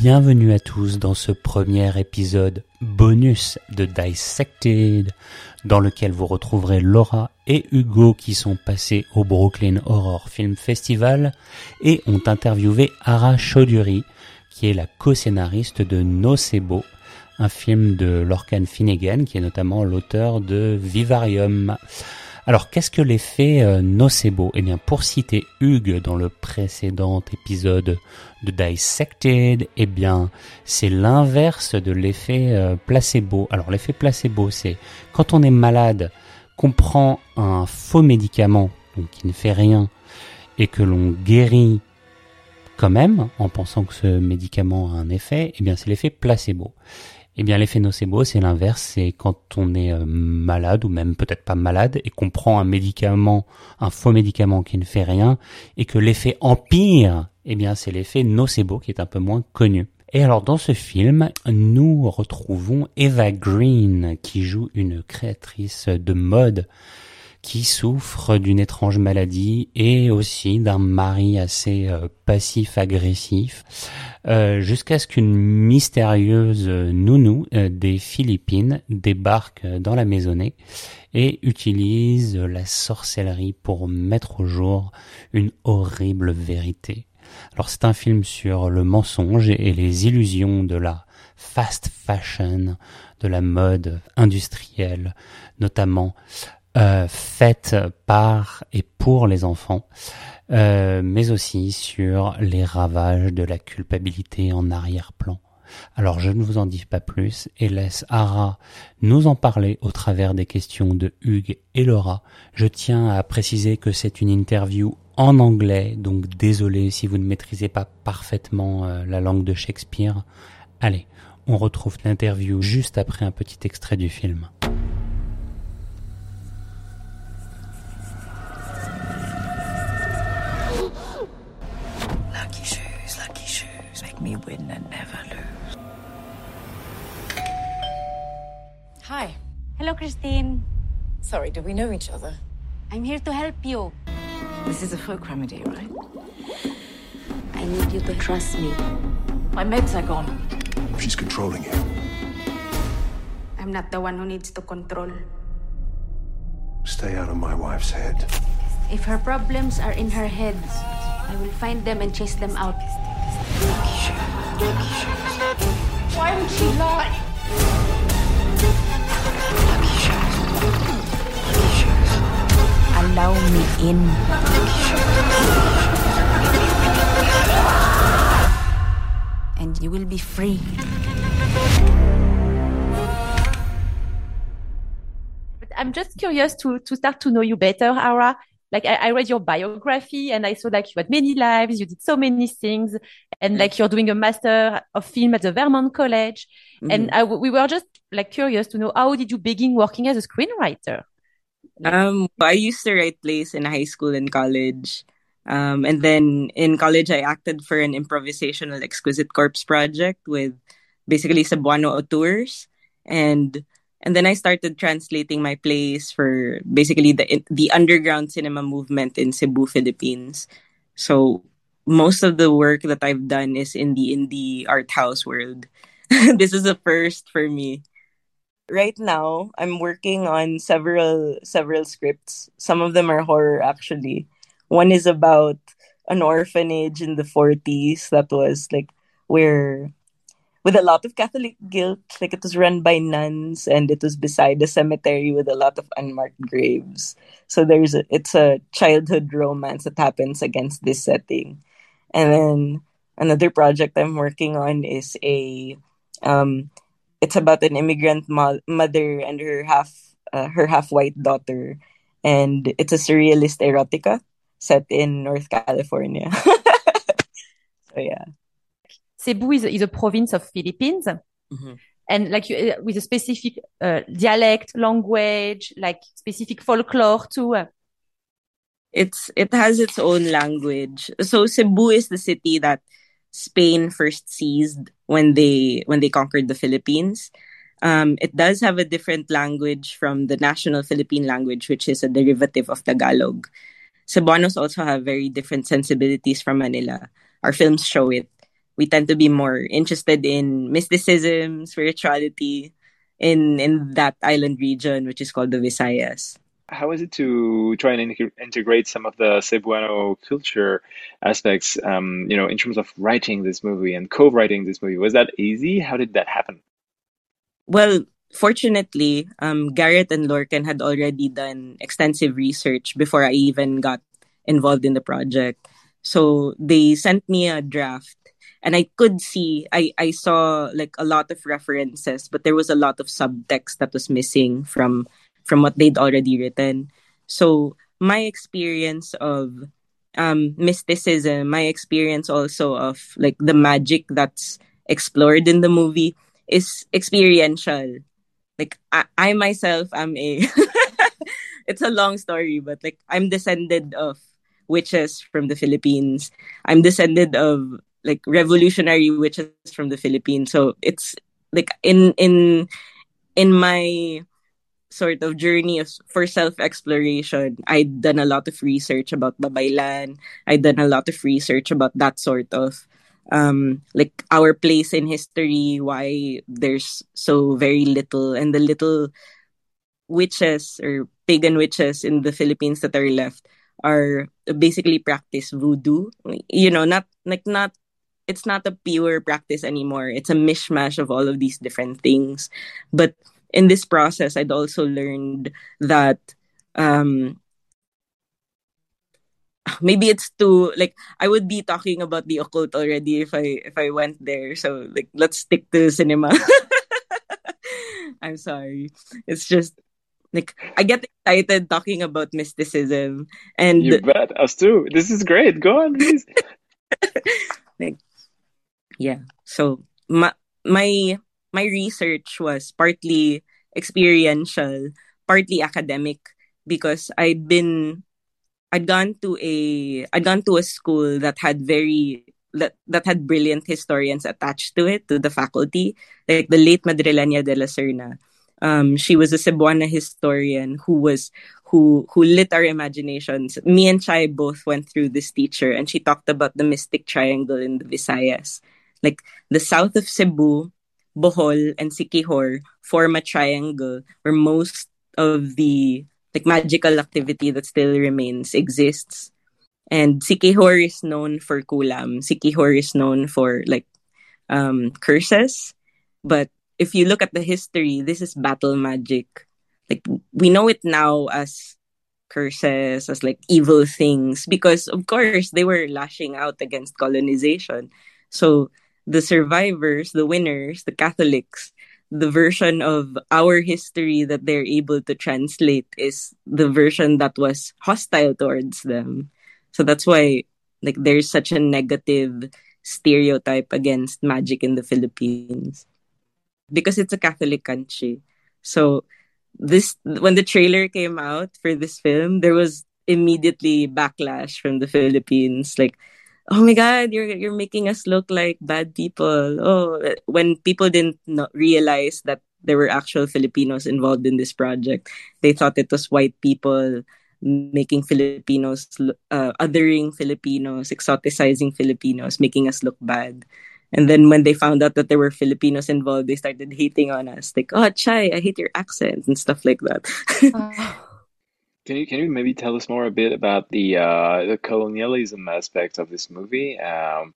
Bienvenue à tous dans ce premier épisode bonus de Dissected, dans lequel vous retrouverez Laura et Hugo qui sont passés au Brooklyn Horror Film Festival et ont interviewé Ara Chaudhuri, qui est la co-scénariste de Nocebo, un film de Lorcan Finnegan, qui est notamment l'auteur de Vivarium. Alors, qu'est-ce que l'effet euh, nocebo? Eh bien, pour citer Hugues dans le précédent épisode de Dissected, eh bien, c'est l'inverse de l'effet euh, placebo. Alors, l'effet placebo, c'est quand on est malade, qu'on prend un faux médicament, donc qui ne fait rien, et que l'on guérit quand même, en pensant que ce médicament a un effet, eh bien, c'est l'effet placebo. Eh bien, l'effet nocebo, c'est l'inverse. C'est quand on est euh, malade ou même peut-être pas malade et qu'on prend un médicament, un faux médicament qui ne fait rien et que l'effet empire. Eh bien, c'est l'effet nocebo qui est un peu moins connu. Et alors, dans ce film, nous retrouvons Eva Green qui joue une créatrice de mode qui souffre d'une étrange maladie et aussi d'un mari assez euh, passif-agressif, euh, jusqu'à ce qu'une mystérieuse nounou euh, des Philippines débarque dans la maisonnée et utilise la sorcellerie pour mettre au jour une horrible vérité. Alors c'est un film sur le mensonge et les illusions de la fast fashion, de la mode industrielle, notamment euh, faite par et pour les enfants, euh, mais aussi sur les ravages de la culpabilité en arrière-plan. Alors je ne vous en dis pas plus et laisse Ara nous en parler au travers des questions de Hugues et Laura. Je tiens à préciser que c'est une interview en anglais, donc désolé si vous ne maîtrisez pas parfaitement euh, la langue de Shakespeare. Allez, on retrouve l'interview juste après un petit extrait du film. And never lose. Hi. Hello, Christine. Sorry, do we know each other? I'm here to help you. This is a folk remedy, right? I need you to trust me. My meds are gone. She's controlling you. I'm not the one who needs to control. Stay out of my wife's head. If her problems are in her head, I will find them and chase them out. Why would she lie? Allow me in. And you will be free. I'm just curious to to start to know you better, Ara like I, I, read your biography and I saw like you had many lives, you did so many things, and like you're doing a master of film at the Vermont College. Mm-hmm. And I, we were just like curious to know how did you begin working as a screenwriter? Um, I used to write plays in high school and college. Um, and then in college, I acted for an improvisational exquisite corpse project with basically Cebuano tours. And and then I started translating my plays for basically the the underground cinema movement in Cebu, Philippines. So most of the work that I've done is in the indie art house world. this is a first for me. Right now, I'm working on several several scripts. Some of them are horror actually. One is about an orphanage in the 40s that was like where with a lot of Catholic guilt. Like it was run by nuns and it was beside a cemetery with a lot of unmarked graves. So there's a, it's a childhood romance that happens against this setting. And then another project I'm working on is a um it's about an immigrant mo- mother and her half uh, her half white daughter and it's a surrealist erotica set in North California. so yeah. Cebu is, is a province of Philippines. Mm-hmm. And like you, uh, with a specific uh, dialect, language, like specific folklore too. It's it has its own language. So Cebu is the city that Spain first seized when they when they conquered the Philippines. Um, it does have a different language from the national Philippine language, which is a derivative of Tagalog. Cebuanos also have very different sensibilities from Manila. Our films show it. We tend to be more interested in mysticism, spirituality in in that island region, which is called the Visayas. How is it to try and in- integrate some of the Cebuano culture aspects, um, you know, in terms of writing this movie and co-writing this movie? Was that easy? How did that happen? Well, fortunately, um, Garret and Lorcan had already done extensive research before I even got involved in the project. So they sent me a draft and I could see I, I saw like a lot of references, but there was a lot of subtext that was missing from from what they'd already written. So my experience of um, mysticism, my experience also of like the magic that's explored in the movie is experiential. Like I, I myself am a it's a long story, but like I'm descended of witches from the Philippines. I'm descended of like revolutionary witches from the Philippines. So it's like in in in my sort of journey of, for self exploration, I'd done a lot of research about Babaylan. I'd done a lot of research about that sort of um like our place in history, why there's so very little and the little witches or pagan witches in the Philippines that are left are basically practice voodoo. You know, not like not it's not a pure practice anymore. It's a mishmash of all of these different things. But in this process, I'd also learned that um, maybe it's too like I would be talking about the occult already if I if I went there. So like let's stick to cinema. I'm sorry. It's just like I get excited talking about mysticism and You bet, us too. This is great. Go on, please. like yeah. So my my my research was partly experiential, partly academic because I'd been I'd gone to a I'd gone to a school that had very that that had brilliant historians attached to it to the faculty like the late Madrilena de la Cerna. Um, she was a Cebuana historian who was who who lit our imaginations. Me and Chai both went through this teacher, and she talked about the mystic triangle in the Visayas, like the south of Cebu, Bohol, and Siquijor form a triangle where most of the like magical activity that still remains exists. And Siquijor is known for kulam. Siquijor is known for like um, curses. But if you look at the history, this is battle magic. Like we know it now as curses, as like evil things, because of course they were lashing out against colonization. So the survivors, the winners, the Catholics, the version of our history that they're able to translate is the version that was hostile towards them. So that's why like there's such a negative stereotype against magic in the Philippines because it's a Catholic country. So this when the trailer came out for this film, there was immediately backlash from the Philippines. Like oh my god you're you're making us look like bad people. Oh when people didn't realize that there were actual filipinos involved in this project they thought it was white people making filipinos uh, othering filipinos exoticizing filipinos making us look bad and then when they found out that there were filipinos involved they started hating on us like oh chai i hate your accent and stuff like that Can you can you maybe tell us more a bit about the uh, the colonialism aspect of this movie? Um,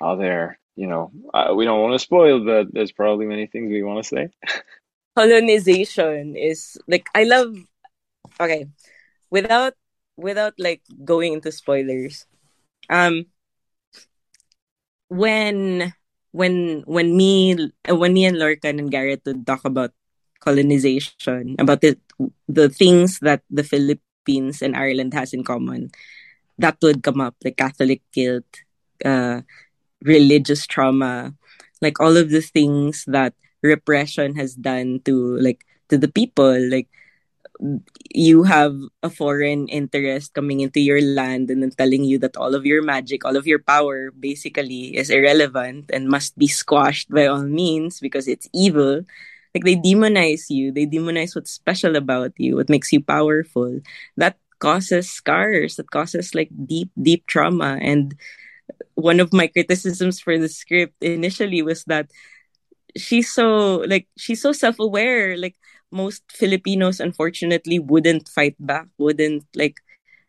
are there, you know, uh, we don't want to spoil, but there's probably many things we want to say. colonization is like I love okay without without like going into spoilers um when when when me when me and Lorcan and Garret would talk about colonization about the the things that the Philippines and Ireland has in common that would come up like Catholic guilt uh religious trauma like all of the things that repression has done to like to the people like you have a foreign interest coming into your land and then telling you that all of your magic all of your power basically is irrelevant and must be squashed by all means because it's evil like they demonize you they demonize what's special about you what makes you powerful that causes scars, that causes like deep, deep trauma. And one of my criticisms for the script initially was that she's so like she's so self-aware. Like most Filipinos unfortunately wouldn't fight back, wouldn't like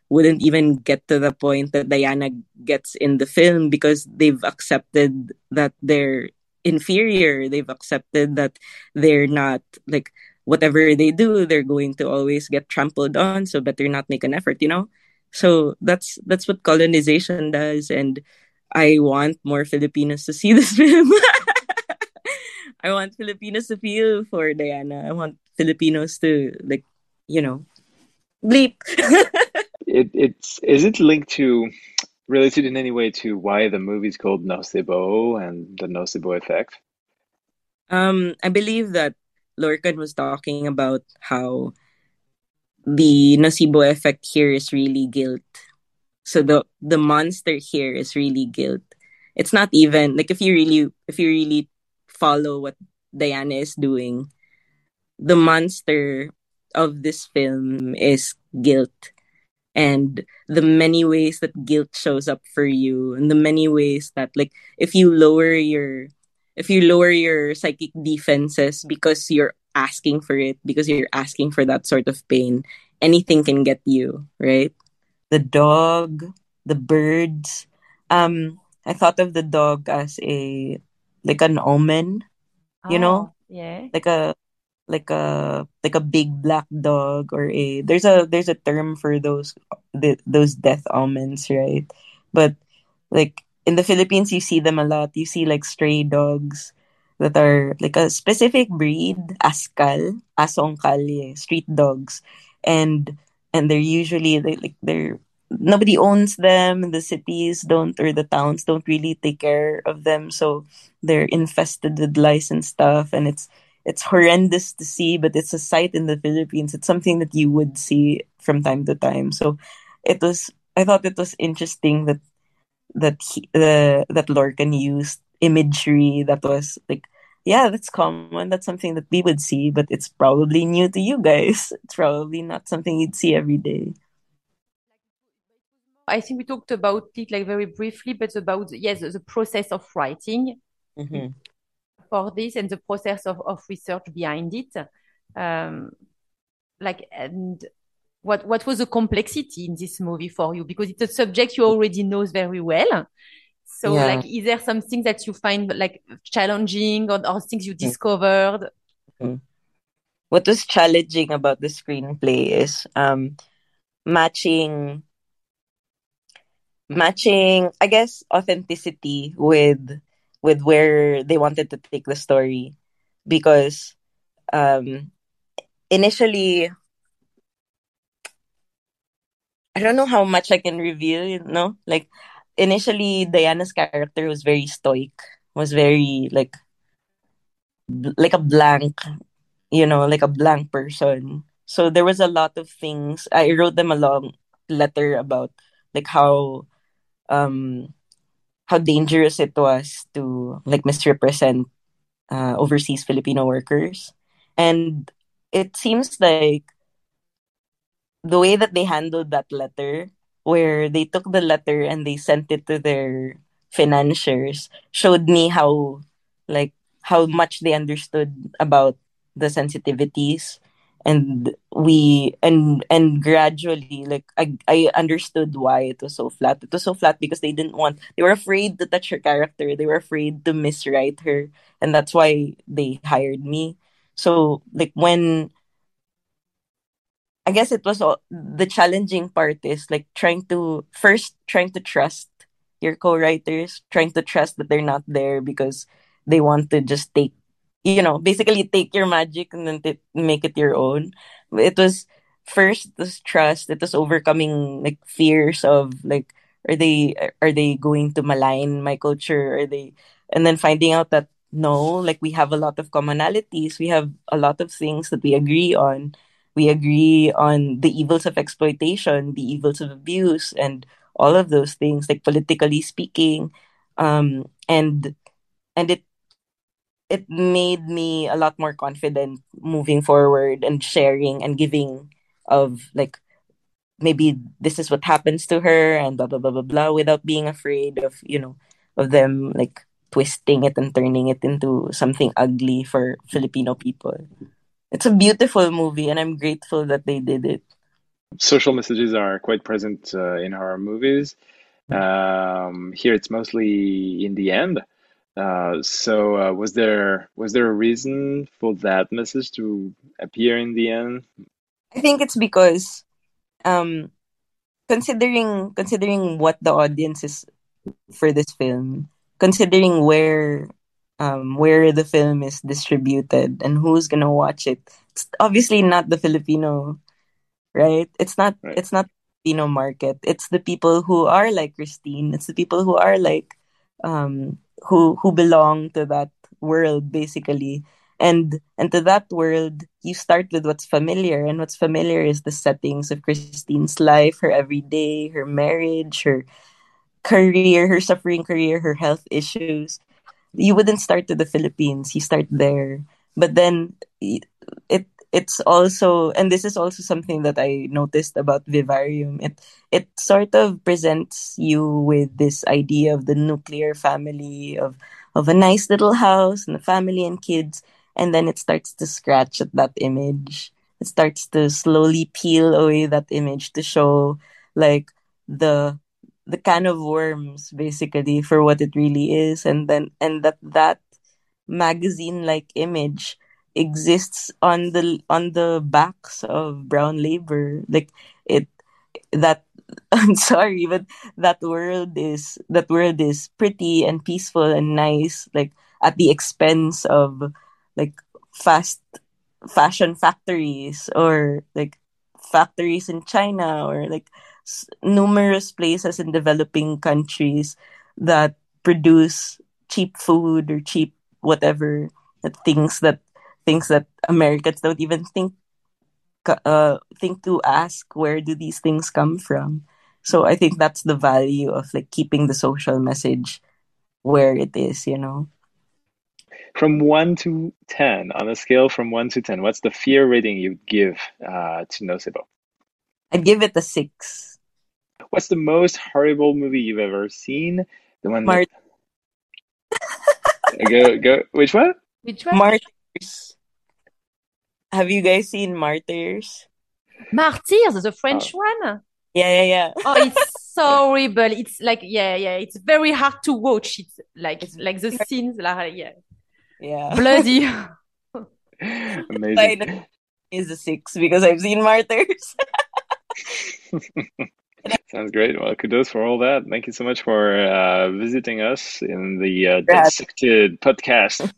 wouldn't even get to the point that Diana gets in the film because they've accepted that they're inferior. They've accepted that they're not like whatever they do, they're going to always get trampled on. So better not make an effort, you know? So that's that's what colonization does. And I want more Filipinos to see this film. I want Filipinos to feel for Diana. I want Filipinos to like, you know, bleep. it it's is it linked to related in any way to why the movie's called Nocebo and the Nocebo effect? Um, I believe that Lorcan was talking about how the nocebo effect here is really guilt. So the the monster here is really guilt. It's not even like if you really if you really follow what Diana is doing, the monster of this film is guilt. And the many ways that guilt shows up for you and the many ways that like if you lower your if you lower your psychic defenses because you're asking for it because you're asking for that sort of pain anything can get you right? The dog the birds. Um i thought of the dog as a like an omen you know? Oh, yeah. like a like a like a big black dog or a there's a there's a term for those the, those death omens right? But like in the Philippines you see them a lot. You see like stray dogs that are like a specific breed askal asong kalye eh, street dogs. And and they're usually they, like they're nobody owns them. The cities don't or the towns don't really take care of them. So they're infested with lice and stuff and it's it's horrendous to see, but it's a sight in the Philippines. It's something that you would see from time to time. So it was. I thought it was interesting that that he, the that Lorcan used imagery that was like, yeah, that's common. That's something that we would see, but it's probably new to you guys. It's probably not something you'd see every day. I think we talked about it like very briefly, but about yes, the process of writing Mm-hmm. For this and the process of, of research behind it. Um, like and what what was the complexity in this movie for you? Because it's a subject you already knows very well. So Yeah. like is there something that you find like challenging or, or things you discovered? What was challenging about the screenplay is um matching matching I guess authenticity with with where they wanted to take the story because um initially I don't know how much I can reveal, you know? Like initially Diana's character was very stoic, was very like like a blank, you know, like a blank person. So there was a lot of things. I wrote them a long letter about like how um how dangerous it was to like misrepresent uh, overseas Filipino workers. And it seems like the way that they handled that letter, where they took the letter and they sent it to their financiers, showed me how like how much they understood about the sensitivities and we and and gradually like I, I understood why it was so flat. It was so flat because they didn't want they were afraid to touch her character. They were afraid to miswrite her and that's why they hired me. So like when i guess it was all, the challenging part is like trying to first trying to trust your co-writers trying to trust that they're not there because they want to just take you know basically take your magic and then t- make it your own. It was first it was trust. It was overcoming like fears of like are they are they going to malign my culture? Are they and then finding out that no like we have a lot of commonalities. We have a lot of things that we agree on. We agree on the evils of exploitation the evils of abuse and all of those things like politically speaking. Um and and it it made me a lot more confident moving forward and sharing and giving of like maybe this is what happens to her and blah blah blah blah blah without being afraid of you know of them like twisting it and turning it into something ugly for Filipino people. It's a beautiful movie and I'm grateful that they did it. Social messages are quite present uh, in horror movies. Um, here it's mostly in the end. Uh, so uh, was there was there a reason for that message to appear in the end? I think it's because um considering considering what the audience is for this film, considering where um where the film is distributed and who's gonna watch it, it's obviously not the Filipino, right? It's not Right. it's not Filipino market. It's the people who are like Christine. It's the people who are like um who who belong to that world basically. And and to that world, you start with what's familiar, and what's familiar is the settings of Christine's life, her everyday, her marriage, her career, her suffering career, her health issues. You wouldn't start to the Philippines; you start there. But then it it's also, and this is also something that I noticed about Vivarium. It it sort of presents you with this idea of the nuclear family of of a nice little house and a family and kids, and then it starts to scratch at that image. It starts to slowly peel away that image to show like the the can of worms basically for what it really is and then and that that magazine like image exists on the on the backs of brown labor. Like it that i'm sorry but that world is that world is pretty and peaceful and nice like at the expense of like fast fashion factories or like factories in china or like s- numerous places in developing countries that produce cheap food or cheap whatever things that things that Americans don't even think uh think to ask where do these things come from. So I think that's the value of like keeping the social message where it is, you know. From one to ten, on a scale from one to ten, what's the fear rating you'd give uh, to Nocebo? I'd give it a six. What's the most horrible movie you've ever seen? The one Mart- that go go. Which one? Which one? Martyrs. Have you guys seen Martyrs? Martyrs, the French one. Yeah, yeah, yeah. Oh, it's so horrible. It's like, yeah, yeah. It's very hard to watch. It's like, like the scenes, like, yeah, Yeah. bloody. Amazing. know is a six because I've seen Martyrs. Sounds great. Well, kudos for all that. Thank you so much for uh, visiting us in the uh, Dissected podcast.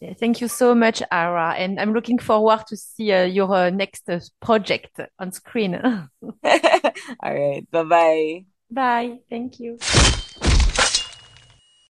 Yeah, thank you so much, Ara. And I'm looking forward to see uh, your uh, next uh, project on screen. All right. Bye bye. Bye. Thank you.